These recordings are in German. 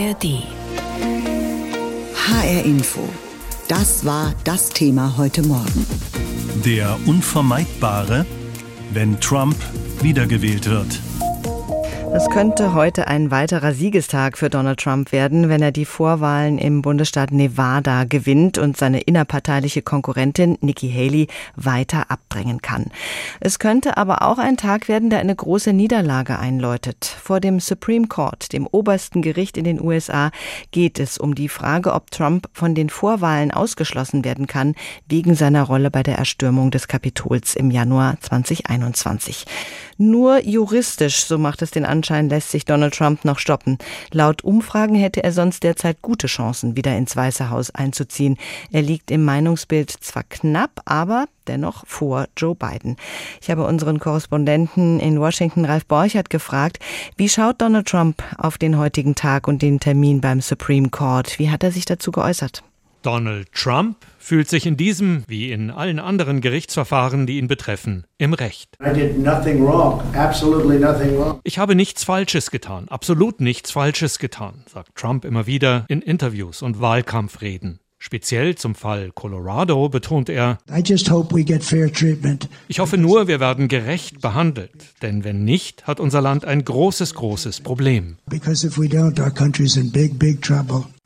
ARD. HR Info. Das war das Thema heute Morgen. Der Unvermeidbare, wenn Trump wiedergewählt wird. Es könnte heute ein weiterer Siegestag für Donald Trump werden, wenn er die Vorwahlen im Bundesstaat Nevada gewinnt und seine innerparteiliche Konkurrentin Nikki Haley weiter abdrängen kann. Es könnte aber auch ein Tag werden, der eine große Niederlage einläutet. Vor dem Supreme Court, dem obersten Gericht in den USA, geht es um die Frage, ob Trump von den Vorwahlen ausgeschlossen werden kann, wegen seiner Rolle bei der Erstürmung des Kapitols im Januar 2021. Nur juristisch, so macht es den Anschein, lässt sich Donald Trump noch stoppen. Laut Umfragen hätte er sonst derzeit gute Chancen, wieder ins Weiße Haus einzuziehen. Er liegt im Meinungsbild zwar knapp, aber dennoch vor Joe Biden. Ich habe unseren Korrespondenten in Washington, Ralf Borchert, gefragt, wie schaut Donald Trump auf den heutigen Tag und den Termin beim Supreme Court? Wie hat er sich dazu geäußert? Donald Trump fühlt sich in diesem wie in allen anderen Gerichtsverfahren, die ihn betreffen, im Recht. Ich habe nichts Falsches getan, absolut nichts Falsches getan, sagt Trump immer wieder in Interviews und Wahlkampfreden. Speziell zum Fall Colorado betont er, ich hoffe nur, wir werden gerecht behandelt, denn wenn nicht, hat unser Land ein großes, großes Problem.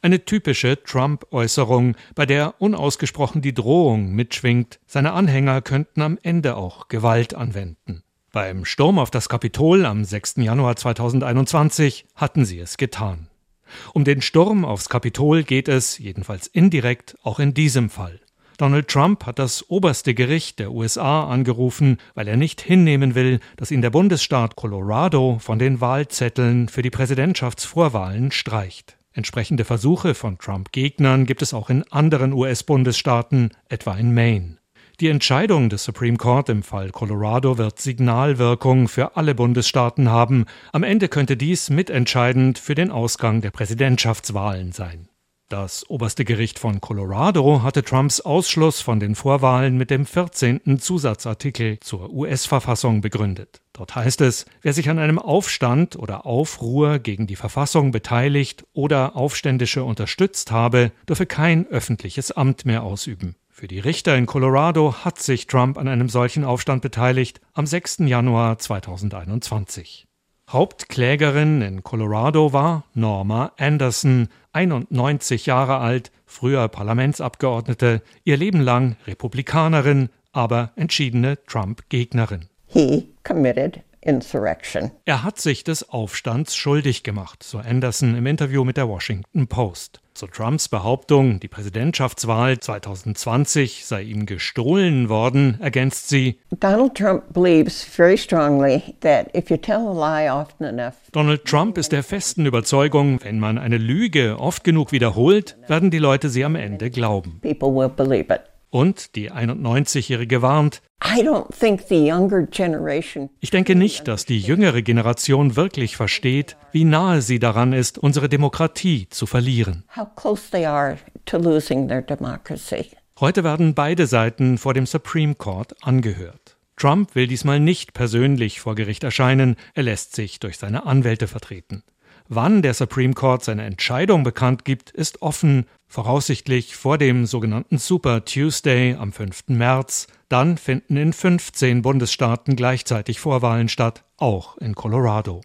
Eine typische Trump-Äußerung, bei der unausgesprochen die Drohung mitschwingt, seine Anhänger könnten am Ende auch Gewalt anwenden. Beim Sturm auf das Kapitol am 6. Januar 2021 hatten sie es getan. Um den Sturm aufs Kapitol geht es, jedenfalls indirekt, auch in diesem Fall. Donald Trump hat das oberste Gericht der USA angerufen, weil er nicht hinnehmen will, dass ihn der Bundesstaat Colorado von den Wahlzetteln für die Präsidentschaftsvorwahlen streicht. Entsprechende Versuche von Trump-Gegnern gibt es auch in anderen US-Bundesstaaten, etwa in Maine. Die Entscheidung des Supreme Court im Fall Colorado wird Signalwirkung für alle Bundesstaaten haben. Am Ende könnte dies mitentscheidend für den Ausgang der Präsidentschaftswahlen sein. Das oberste Gericht von Colorado hatte Trumps Ausschluss von den Vorwahlen mit dem 14. Zusatzartikel zur US-Verfassung begründet. Dort heißt es, wer sich an einem Aufstand oder Aufruhr gegen die Verfassung beteiligt oder Aufständische unterstützt habe, dürfe kein öffentliches Amt mehr ausüben. Für die Richter in Colorado hat sich Trump an einem solchen Aufstand beteiligt am 6. Januar 2021. Hauptklägerin in Colorado war Norma Anderson, 91 Jahre alt, früher Parlamentsabgeordnete, ihr Leben lang Republikanerin, aber entschiedene Trump-Gegnerin. He committed insurrection. Er hat sich des Aufstands schuldig gemacht, so Anderson im Interview mit der Washington Post. Zu Trumps Behauptung, die Präsidentschaftswahl 2020 sei ihm gestohlen worden, ergänzt sie: Donald Trump believes very strongly that if you tell a lie often enough Donald Trump ist der festen Überzeugung, wenn man eine Lüge oft genug wiederholt, werden die Leute sie am Ende glauben. people will believe it. Und die 91-Jährige warnt, I don't think the younger generation ich denke nicht, dass die jüngere Generation wirklich versteht, wie nahe sie daran ist, unsere Demokratie zu verlieren. how close they are to losing their democracy. Heute werden beide Seiten vor dem Supreme Court angehört. Trump will diesmal nicht persönlich vor Gericht erscheinen, er lässt sich durch seine Anwälte vertreten. Wann der Supreme Court seine Entscheidung bekannt gibt, ist offen, voraussichtlich vor dem sogenannten Super Tuesday am 5. März. Dann finden in 15 Bundesstaaten gleichzeitig Vorwahlen statt, auch in Colorado.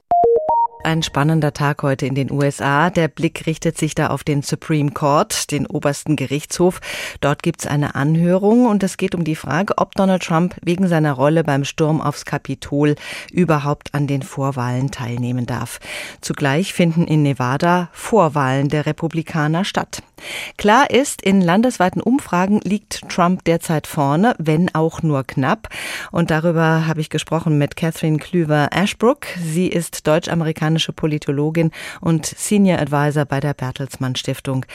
Ein spannender Tag heute in den USA. Der Blick richtet sich da auf den Supreme Court, den obersten Gerichtshof. Dort gibt's eine Anhörung und es geht um die Frage, ob Donald Trump wegen seiner Rolle beim Sturm aufs Kapitol überhaupt an den Vorwahlen teilnehmen darf. Zugleich finden in Nevada Vorwahlen der Republikaner statt. Klar ist, in landesweiten Umfragen liegt Trump derzeit vorne, wenn auch nur knapp. Und darüber habe ich gesprochen mit Catherine Klüver-Ashbrook. Sie ist deutsch-amerikanische Politologin und Senior Advisor bei der Bertelsmann Stiftung.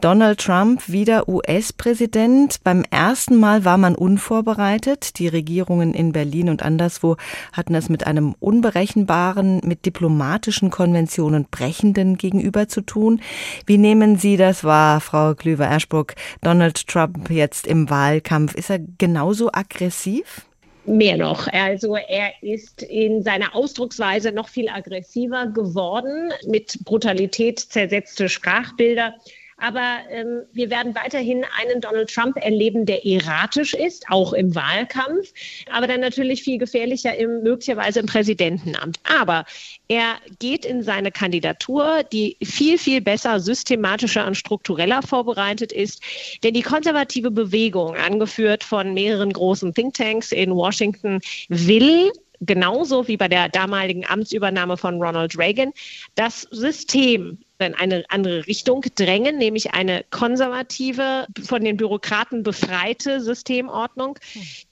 Donald Trump wieder US-Präsident. Beim ersten Mal war man unvorbereitet. Die Regierungen in Berlin und anderswo hatten es mit einem unberechenbaren, mit diplomatischen Konventionen brechenden Gegenüber zu tun. Wie nehmen Sie das wahr, Frau Klüver-Ashbrook? Donald Trump jetzt im Wahlkampf, ist er genauso aggressiv? Mehr noch. Also er ist in seiner Ausdrucksweise noch viel aggressiver geworden, mit Brutalität zersetzte Sprachbilder. Aber ähm, wir werden weiterhin einen Donald Trump erleben, der erratisch ist, auch im Wahlkampf, aber dann natürlich viel gefährlicher im, möglicherweise im Präsidentenamt. Aber er geht in seine Kandidatur, die viel, viel besser, systematischer und struktureller vorbereitet ist. Denn die konservative Bewegung, angeführt von mehreren großen Thinktanks in Washington, will genauso wie bei der damaligen Amtsübernahme von Ronald Reagan das System in eine andere Richtung drängen, nämlich eine konservative, von den Bürokraten befreite Systemordnung,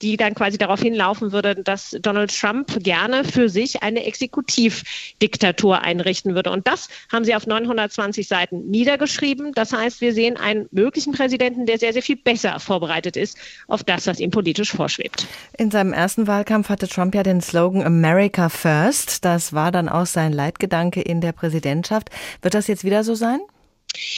die dann quasi darauf hinlaufen würde, dass Donald Trump gerne für sich eine Exekutivdiktatur einrichten würde. Und das haben sie auf 920 Seiten niedergeschrieben. Das heißt, wir sehen einen möglichen Präsidenten, der sehr, sehr viel besser vorbereitet ist auf das, was ihm politisch vorschwebt. In seinem ersten Wahlkampf hatte Trump ja den Slogan America First. Das war dann auch sein Leitgedanke in der Präsidentschaft. Wird das jetzt jetzt wieder so sein?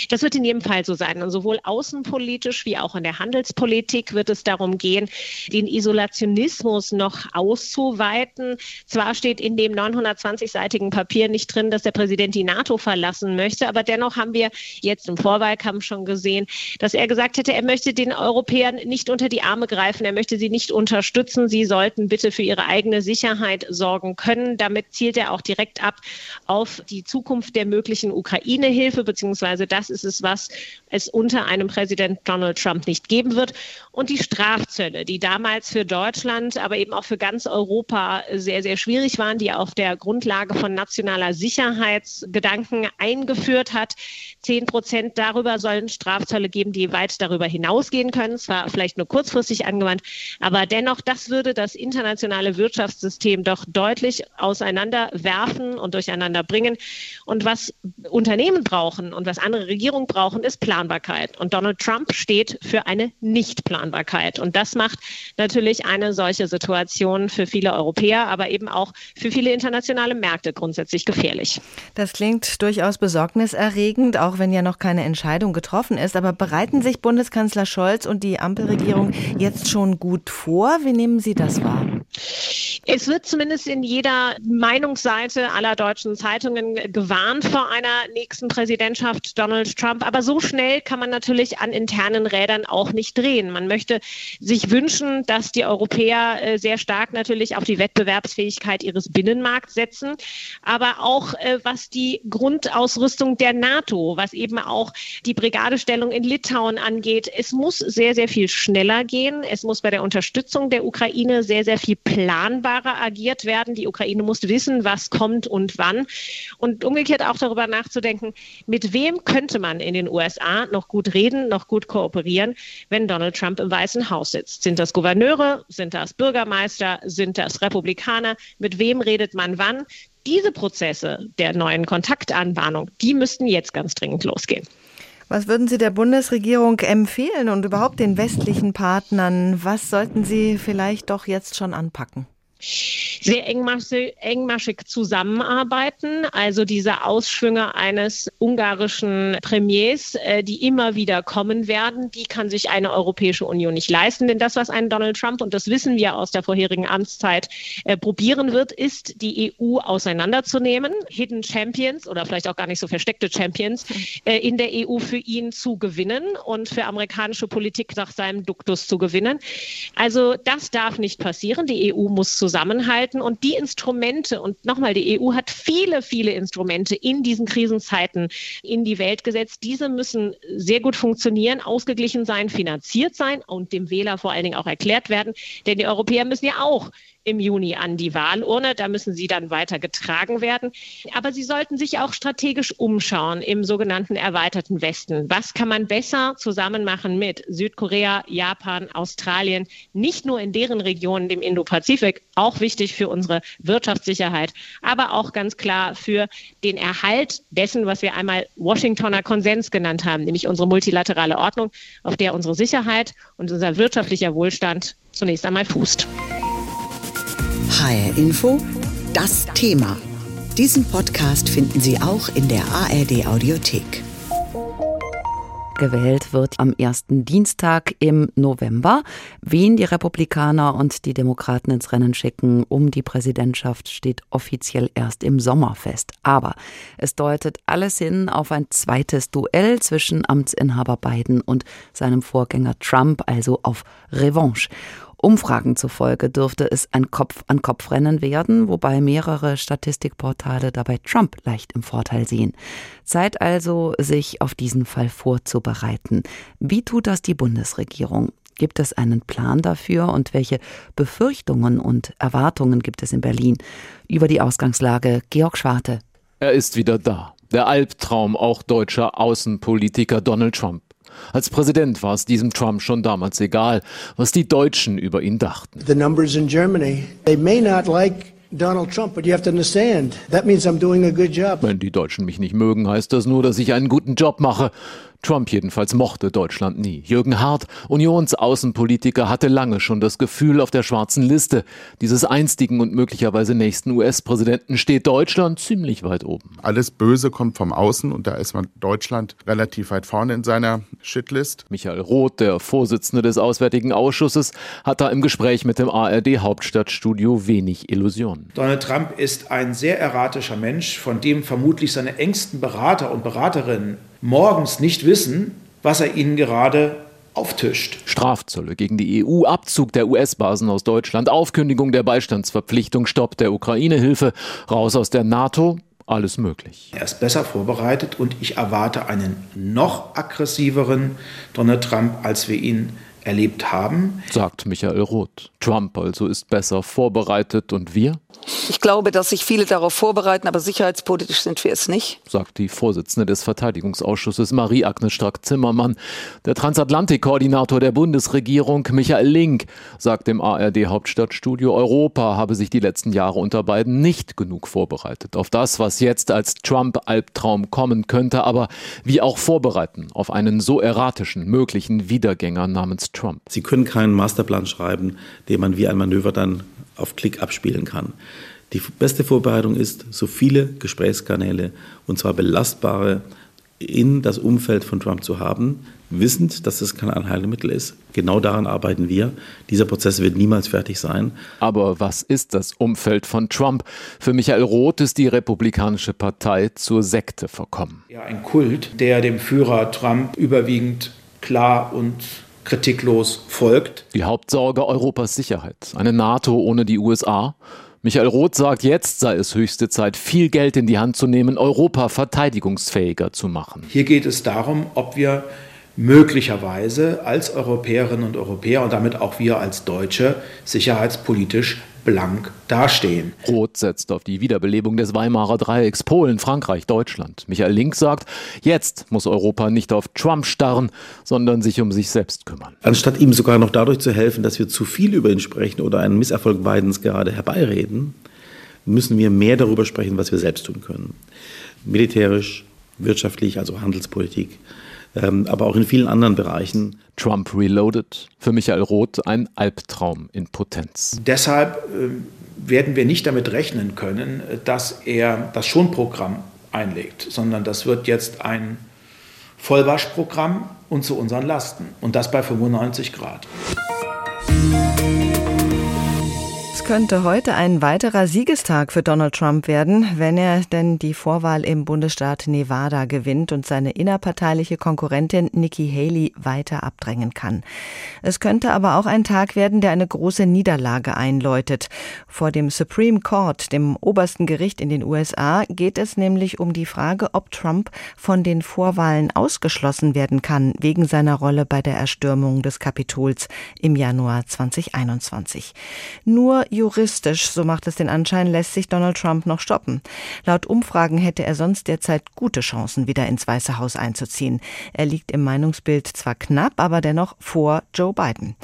Das wird in jedem Fall so sein. Und sowohl außenpolitisch wie auch in der Handelspolitik wird es darum gehen, den Isolationismus noch auszuweiten. Zwar steht in dem 920-seitigen Papier nicht drin, dass der Präsident die NATO verlassen möchte, aber dennoch haben wir jetzt im Vorwahlkampf schon gesehen, dass er gesagt hätte, er möchte den Europäern nicht unter die Arme greifen, er möchte sie nicht unterstützen. Sie sollten bitte für ihre eigene Sicherheit sorgen können. Damit zielt er auch direkt ab auf die Zukunft der möglichen Ukraine-Hilfe beziehungsweise also das ist es, was es unter einem Präsident Donald Trump nicht geben wird. Und die Strafzölle, die damals für Deutschland, aber eben auch für ganz Europa sehr, sehr schwierig waren, die auf der Grundlage von nationaler Sicherheitsgedanken eingeführt hat. Zehn Prozent darüber sollen Strafzölle geben, die weit darüber hinausgehen können. Zwar vielleicht nur kurzfristig angewandt, aber dennoch, das würde das internationale Wirtschaftssystem doch deutlich auseinanderwerfen und durcheinander bringen. Und was Unternehmen brauchen und was andere Regierungen brauchen, ist Planbarkeit. Und Donald Trump steht für eine Nichtplanbarkeit. Und das macht natürlich eine solche Situation für viele Europäer, aber eben auch für viele internationale Märkte grundsätzlich gefährlich. Das klingt durchaus besorgniserregend, auch wenn ja noch keine Entscheidung getroffen ist. Aber bereiten sich Bundeskanzler Scholz und die Ampelregierung jetzt schon gut vor? Wie nehmen Sie das wahr? Es wird zumindest in jeder Meinungsseite aller deutschen Zeitungen gewarnt vor einer nächsten Präsidentschaft Donald Trump. Aber so schnell kann man natürlich an internen Rädern auch nicht drehen. Man möchte sich wünschen, dass die Europäer äh, sehr stark natürlich auf die Wettbewerbsfähigkeit ihres Binnenmarkts setzen, aber auch äh, was die Grundausrüstung der NATO, was eben auch die Brigadestellung in Litauen angeht. Es muss sehr, sehr viel schneller gehen. Es muss bei der Unterstützung der Ukraine sehr, sehr viel planbarer agiert werden. Die Ukraine muss wissen, was kommt und wann. Und umgekehrt auch darüber nachzudenken, mit wem könnte man in den USA noch gut reden, noch gut kooperieren, wenn Donald Trump im Weißen Haus sitzt. Sind das Gouverneure? Sind das Bürgermeister? Sind das Republikaner? Mit wem redet man wann? Diese Prozesse der neuen Kontaktanbahnung, die müssten jetzt ganz dringend losgehen. Was würden Sie der Bundesregierung empfehlen und überhaupt den westlichen Partnern? Was sollten sie vielleicht doch jetzt schon anpacken? Sehr engmaschig, engmaschig zusammenarbeiten. Also diese Ausschwünge eines ungarischen Premiers, äh, die immer wieder kommen werden, die kann sich eine Europäische Union nicht leisten. Denn das, was ein Donald Trump, und das wissen wir aus der vorherigen Amtszeit, äh, probieren wird, ist, die EU auseinanderzunehmen, Hidden Champions oder vielleicht auch gar nicht so versteckte Champions äh, in der EU für ihn zu gewinnen und für amerikanische Politik nach seinem Duktus zu gewinnen. Also das darf nicht passieren. Die EU muss zusammen zusammenhalten und die Instrumente, und nochmal, die EU hat viele, viele Instrumente in diesen Krisenzeiten in die Welt gesetzt. Diese müssen sehr gut funktionieren, ausgeglichen sein, finanziert sein und dem Wähler vor allen Dingen auch erklärt werden. Denn die Europäer müssen ja auch im Juni an die Wahlurne. Da müssen sie dann weiter getragen werden. Aber sie sollten sich auch strategisch umschauen im sogenannten erweiterten Westen. Was kann man besser zusammen machen mit Südkorea, Japan, Australien? Nicht nur in deren Regionen, dem Indo-Pazifik, auch wichtig für unsere Wirtschaftssicherheit, aber auch ganz klar für den Erhalt dessen, was wir einmal Washingtoner Konsens genannt haben, nämlich unsere multilaterale Ordnung, auf der unsere Sicherheit und unser wirtschaftlicher Wohlstand zunächst einmal fußt. HR Info, das Thema. Diesen Podcast finden Sie auch in der ARD Audiothek. gewählt wird am ersten Dienstag im November. Wen die Republikaner und die Demokraten ins Rennen schicken um die Präsidentschaft steht offiziell erst im Sommer fest. Aber es deutet alles hin auf ein zweites Duell zwischen Amtsinhaber Biden und seinem Vorgänger Trump, also auf Revanche. Umfragen zufolge dürfte es ein Kopf-an-Kopf-Rennen werden, wobei mehrere Statistikportale dabei Trump leicht im Vorteil sehen. Zeit also, sich auf diesen Fall vorzubereiten. Wie tut das die Bundesregierung? Gibt es einen Plan dafür und welche Befürchtungen und Erwartungen gibt es in Berlin? Über die Ausgangslage Georg Schwarte. Er ist wieder da. Der Albtraum auch deutscher Außenpolitiker Donald Trump. Als Präsident war es diesem Trump schon damals egal, was die Deutschen über ihn dachten. The numbers in Germany, they may not like Donald Trump, but you have to understand, that means I'm doing a good job. Wenn die Deutschen mich nicht mögen, heißt das nur, dass ich einen guten Job mache. Trump jedenfalls mochte Deutschland nie. Jürgen Hart, Unionsaußenpolitiker, hatte lange schon das Gefühl, auf der schwarzen Liste dieses einstigen und möglicherweise nächsten US-Präsidenten steht Deutschland ziemlich weit oben. Alles Böse kommt vom Außen und da ist man Deutschland relativ weit vorne in seiner Shitlist. Michael Roth, der Vorsitzende des Auswärtigen Ausschusses, hat da im Gespräch mit dem ARD Hauptstadtstudio wenig Illusionen. Donald Trump ist ein sehr erratischer Mensch, von dem vermutlich seine engsten Berater und Beraterinnen morgens nicht wissen, was er ihnen gerade auftischt. Strafzölle gegen die EU, Abzug der US-Basen aus Deutschland, Aufkündigung der Beistandsverpflichtung, Stopp der Ukraine-Hilfe, raus aus der NATO, alles möglich. Er ist besser vorbereitet und ich erwarte einen noch aggressiveren Donald Trump, als wir ihn erlebt haben. Sagt Michael Roth. Trump also ist besser vorbereitet und wir? Ich glaube, dass sich viele darauf vorbereiten, aber sicherheitspolitisch sind wir es nicht. Sagt die Vorsitzende des Verteidigungsausschusses Marie-Agnes Strack-Zimmermann. Der Transatlantik-Koordinator der Bundesregierung Michael Link sagt im ARD-Hauptstadtstudio, Europa habe sich die letzten Jahre unter beiden nicht genug vorbereitet auf das, was jetzt als Trump-Albtraum kommen könnte, aber wie auch vorbereiten auf einen so erratischen möglichen Wiedergänger namens Trump. Sie können keinen Masterplan schreiben, den man wie ein Manöver dann auf Klick abspielen kann. Die beste Vorbereitung ist, so viele Gesprächskanäle, und zwar belastbare, in das Umfeld von Trump zu haben, wissend, dass es kein Allheilmittel ist. Genau daran arbeiten wir. Dieser Prozess wird niemals fertig sein. Aber was ist das Umfeld von Trump? Für Michael Roth ist die Republikanische Partei zur Sekte verkommen. Ja, ein Kult, der dem Führer Trump überwiegend klar und kritiklos folgt. Die Hauptsorge Europas Sicherheit. Eine NATO ohne die USA. Michael Roth sagt, jetzt sei es höchste Zeit, viel Geld in die Hand zu nehmen, Europa verteidigungsfähiger zu machen. Hier geht es darum, ob wir möglicherweise als Europäerinnen und Europäer und damit auch wir als Deutsche sicherheitspolitisch blank dastehen. Roth setzt auf die Wiederbelebung des Weimarer Dreiecks Polen, Frankreich, Deutschland. Michael Link sagt, jetzt muss Europa nicht auf Trump starren, sondern sich um sich selbst kümmern. Anstatt ihm sogar noch dadurch zu helfen, dass wir zu viel über ihn sprechen oder einen Misserfolg Bidens gerade herbeireden, müssen wir mehr darüber sprechen, was wir selbst tun können. Militärisch, wirtschaftlich, also Handelspolitik, ähm, aber auch in vielen anderen Bereichen. Trump Reloaded, für Michael Roth ein Albtraum in Potenz. Deshalb äh, werden wir nicht damit rechnen können, dass er das Schonprogramm einlegt, sondern das wird jetzt ein Vollwaschprogramm und zu unseren Lasten. Und das bei 95 Grad könnte heute ein weiterer Siegestag für Donald Trump werden, wenn er denn die Vorwahl im Bundesstaat Nevada gewinnt und seine innerparteiliche Konkurrentin Nikki Haley weiter abdrängen kann. Es könnte aber auch ein Tag werden, der eine große Niederlage einläutet. Vor dem Supreme Court, dem obersten Gericht in den USA, geht es nämlich um die Frage, ob Trump von den Vorwahlen ausgeschlossen werden kann, wegen seiner Rolle bei der Erstürmung des Kapitols im Januar 2021. Nur juristisch, so macht es den Anschein, lässt sich Donald Trump noch stoppen. Laut Umfragen hätte er sonst derzeit gute Chancen, wieder ins Weiße Haus einzuziehen. Er liegt im Meinungsbild zwar knapp, aber dennoch vor Joe Biden.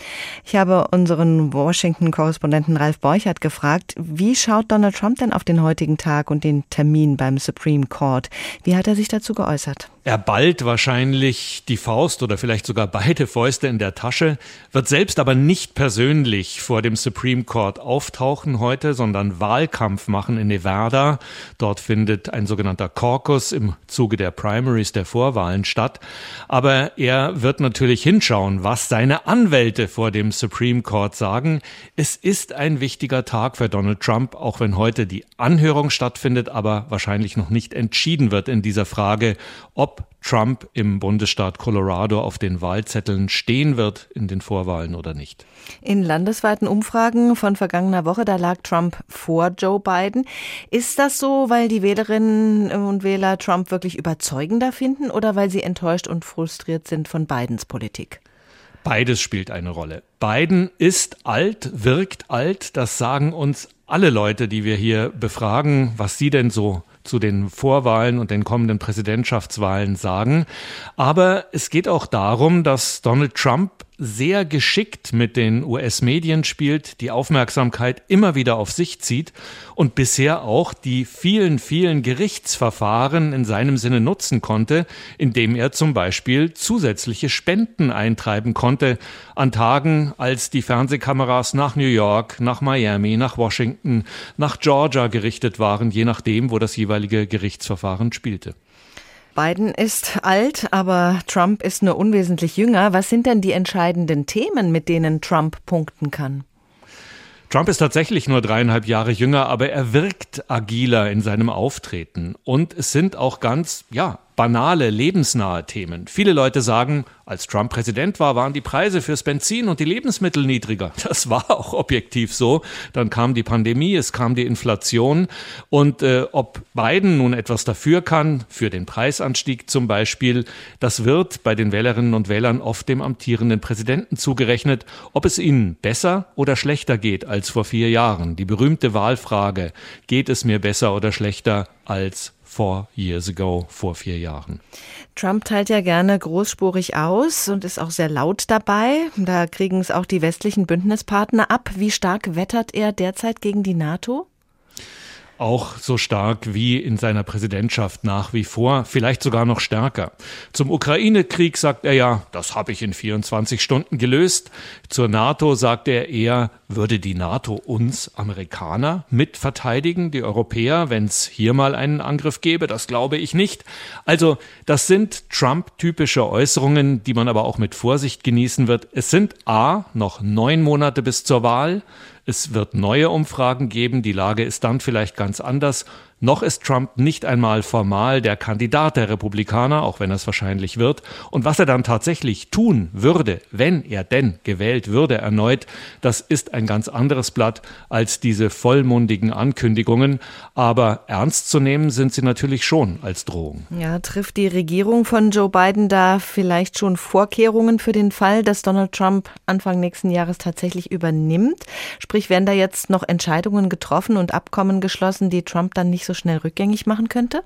Ich habe unseren Washington-Korrespondenten Ralf Borchert gefragt, wie schaut Donald Trump denn auf den heutigen Tag und den Termin beim Supreme Court? Wie hat er sich dazu geäußert? Er ballt wahrscheinlich die Faust oder vielleicht sogar beide Fäuste in der Tasche, wird selbst aber nicht persönlich vor dem Supreme Court auf auftauchen heute, sondern Wahlkampf machen in Nevada. Dort findet ein sogenannter Caucus im Zuge der Primaries der Vorwahlen statt. Aber er wird natürlich hinschauen, was seine Anwälte vor dem Supreme Court sagen. Es ist ein wichtiger Tag für Donald Trump, auch wenn heute die Anhörung stattfindet, aber wahrscheinlich noch nicht entschieden wird in dieser Frage, ob Trump im Bundesstaat Colorado auf den Wahlzetteln stehen wird in den Vorwahlen oder nicht. In landesweiten Umfragen von vergangener Woche, da lag Trump vor Joe Biden. Ist das so, weil die Wählerinnen und Wähler Trump wirklich überzeugender finden oder weil sie enttäuscht und frustriert sind von Bidens Politik? Beides spielt eine Rolle. Biden ist alt, wirkt alt. Das sagen uns alle Leute, die wir hier befragen, was sie denn so zu den Vorwahlen und den kommenden Präsidentschaftswahlen sagen. Aber es geht auch darum, dass Donald Trump sehr geschickt mit den US-Medien spielt, die Aufmerksamkeit immer wieder auf sich zieht und bisher auch die vielen, vielen Gerichtsverfahren in seinem Sinne nutzen konnte, indem er zum Beispiel zusätzliche Spenden eintreiben konnte an Tagen, als die Fernsehkameras nach New York, nach Miami, nach Washington, nach Georgia gerichtet waren, je nachdem, wo das jeweilige Gerichtsverfahren spielte. Biden ist alt, aber Trump ist nur unwesentlich jünger. Was sind denn die entscheidenden Themen, mit denen Trump punkten kann? Trump ist tatsächlich nur dreieinhalb Jahre jünger, aber er wirkt agiler in seinem Auftreten. Und es sind auch ganz, ja, banale, lebensnahe Themen. Viele Leute sagen, als Trump Präsident war, waren die Preise fürs Benzin und die Lebensmittel niedriger. Das war auch objektiv so. Dann kam die Pandemie, es kam die Inflation. Und äh, ob Biden nun etwas dafür kann, für den Preisanstieg zum Beispiel, das wird bei den Wählerinnen und Wählern oft dem amtierenden Präsidenten zugerechnet, ob es ihnen besser oder schlechter geht als vor vier Jahren. Die berühmte Wahlfrage, geht es mir besser oder schlechter als four years ago, vor vier Jahren. Trump teilt ja gerne großspurig aus und ist auch sehr laut dabei. Da kriegen es auch die westlichen Bündnispartner ab. Wie stark wettert er derzeit gegen die NATO? Auch so stark wie in seiner Präsidentschaft nach wie vor, vielleicht sogar noch stärker. Zum Ukraine-Krieg sagt er ja, das habe ich in 24 Stunden gelöst. Zur NATO sagt er eher, würde die NATO uns Amerikaner mitverteidigen, die Europäer, wenn es hier mal einen Angriff gäbe? Das glaube ich nicht. Also das sind Trump-typische Äußerungen, die man aber auch mit Vorsicht genießen wird. Es sind A, noch neun Monate bis zur Wahl. Es wird neue Umfragen geben, die Lage ist dann vielleicht ganz anders. Noch ist Trump nicht einmal formal der Kandidat der Republikaner, auch wenn es wahrscheinlich wird. Und was er dann tatsächlich tun würde, wenn er denn gewählt würde erneut, das ist ein ganz anderes Blatt als diese vollmundigen Ankündigungen. Aber ernst zu nehmen sind sie natürlich schon als Drohung. Ja, trifft die Regierung von Joe Biden da vielleicht schon Vorkehrungen für den Fall, dass Donald Trump Anfang nächsten Jahres tatsächlich übernimmt? Sprich, werden da jetzt noch Entscheidungen getroffen und Abkommen geschlossen, die Trump dann nicht so schnell rückgängig machen könnte?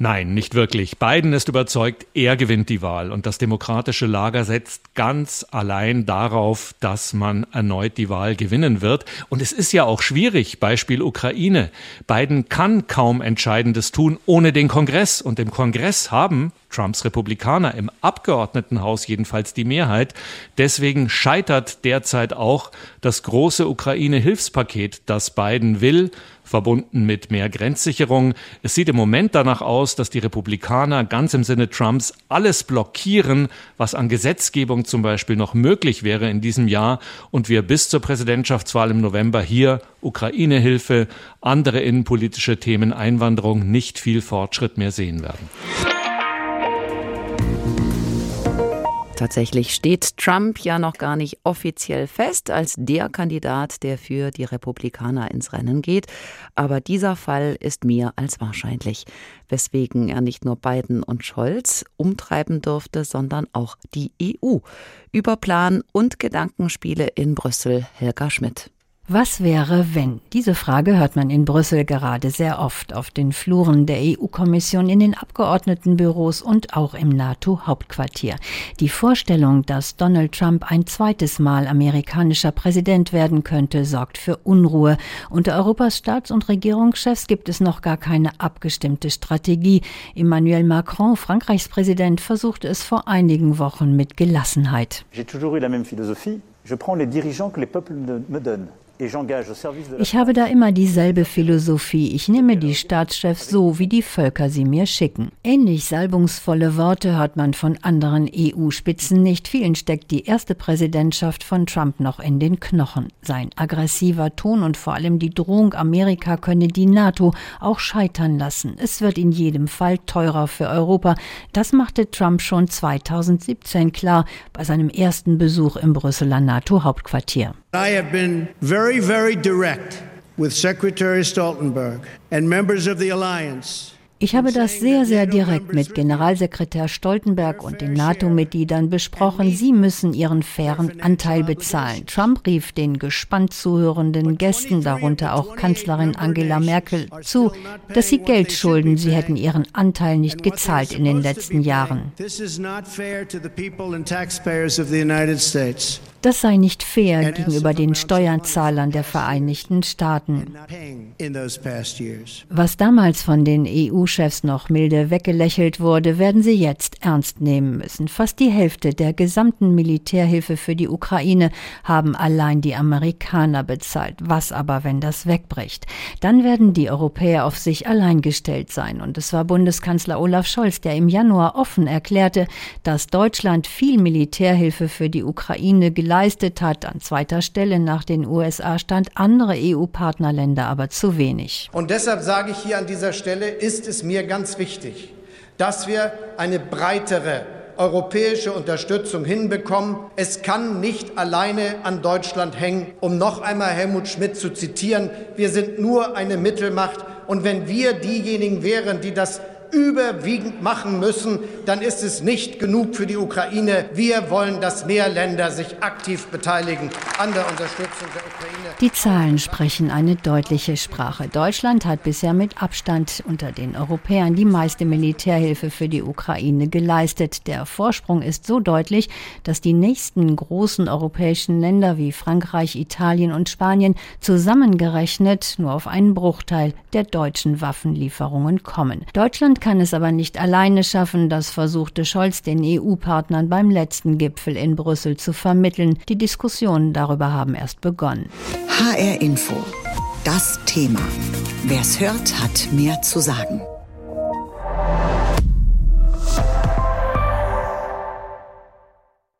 Nein, nicht wirklich. Biden ist überzeugt, er gewinnt die Wahl und das demokratische Lager setzt ganz allein darauf, dass man erneut die Wahl gewinnen wird. Und es ist ja auch schwierig, Beispiel Ukraine. Biden kann kaum Entscheidendes tun ohne den Kongress und im Kongress haben Trumps Republikaner im Abgeordnetenhaus jedenfalls die Mehrheit. Deswegen scheitert derzeit auch das große Ukraine-Hilfspaket, das Biden will verbunden mit mehr Grenzsicherung. Es sieht im Moment danach aus, dass die Republikaner ganz im Sinne Trumps alles blockieren, was an Gesetzgebung zum Beispiel noch möglich wäre in diesem Jahr und wir bis zur Präsidentschaftswahl im November hier Ukraine-Hilfe, andere innenpolitische Themen, Einwanderung nicht viel Fortschritt mehr sehen werden. Tatsächlich steht Trump ja noch gar nicht offiziell fest als der Kandidat, der für die Republikaner ins Rennen geht. Aber dieser Fall ist mehr als wahrscheinlich, weswegen er nicht nur Biden und Scholz umtreiben dürfte, sondern auch die EU. Über Plan und Gedankenspiele in Brüssel Helga Schmidt. Was wäre, wenn? Diese Frage hört man in Brüssel gerade sehr oft auf den Fluren der EU-Kommission, in den Abgeordnetenbüros und auch im NATO-Hauptquartier. Die Vorstellung, dass Donald Trump ein zweites Mal amerikanischer Präsident werden könnte, sorgt für Unruhe. Unter Europas Staats- und Regierungschefs gibt es noch gar keine abgestimmte Strategie. Emmanuel Macron, Frankreichs Präsident, versuchte es vor einigen Wochen mit Gelassenheit. J'ai toujours eu la même philosophie. Je prends les dirigeants que les peuples me donnent. Ich habe da immer dieselbe Philosophie. Ich nehme die Staatschefs so, wie die Völker sie mir schicken. Ähnlich salbungsvolle Worte hört man von anderen EU-Spitzen nicht. Vielen steckt die erste Präsidentschaft von Trump noch in den Knochen. Sein aggressiver Ton und vor allem die Drohung, Amerika könne die NATO auch scheitern lassen. Es wird in jedem Fall teurer für Europa. Das machte Trump schon 2017 klar bei seinem ersten Besuch im Brüsseler NATO-Hauptquartier. I have been very, very direct with Secretary Stoltenberg and members of the alliance. Ich habe das sehr, sehr direkt mit Generalsekretär Stoltenberg und den NATO-Mitgliedern besprochen. Sie müssen ihren fairen Anteil bezahlen. Trump rief den gespannt zuhörenden Gästen, darunter auch Kanzlerin Angela Merkel, zu, dass sie Geld schulden. Sie hätten ihren Anteil nicht gezahlt in den letzten Jahren. Das sei nicht fair gegenüber den Steuerzahlern der Vereinigten Staaten. Was damals von den EU-Chefs noch milde weggelächelt wurde, werden sie jetzt ernst nehmen müssen. Fast die Hälfte der gesamten Militärhilfe für die Ukraine haben allein die Amerikaner bezahlt. Was aber, wenn das wegbricht? Dann werden die Europäer auf sich allein gestellt sein. Und es war Bundeskanzler Olaf Scholz, der im Januar offen erklärte, dass Deutschland viel Militärhilfe für die Ukraine geleistet hat. An zweiter Stelle nach den USA stand andere EU-Partnerländer aber zu wenig. Und deshalb sage ich hier an dieser Stelle, ist es mir ganz wichtig, dass wir eine breitere europäische Unterstützung hinbekommen. Es kann nicht alleine an Deutschland hängen. Um noch einmal Helmut Schmidt zu zitieren, wir sind nur eine Mittelmacht. Und wenn wir diejenigen wären, die das überwiegend machen müssen, dann ist es nicht genug für die Ukraine. Wir wollen, dass mehr Länder sich aktiv beteiligen an der Unterstützung der Ukraine. Die Zahlen sprechen eine deutliche Sprache. Deutschland hat bisher mit Abstand unter den Europäern die meiste Militärhilfe für die Ukraine geleistet. Der Vorsprung ist so deutlich, dass die nächsten großen europäischen Länder wie Frankreich, Italien und Spanien zusammengerechnet nur auf einen Bruchteil der deutschen Waffenlieferungen kommen. Deutschland kann es aber nicht alleine schaffen, das versuchte Scholz den EU-Partnern beim letzten Gipfel in Brüssel zu vermitteln. Die Diskussionen darüber haben erst begonnen. HR Info. Das Thema. Wer es hört, hat mehr zu sagen.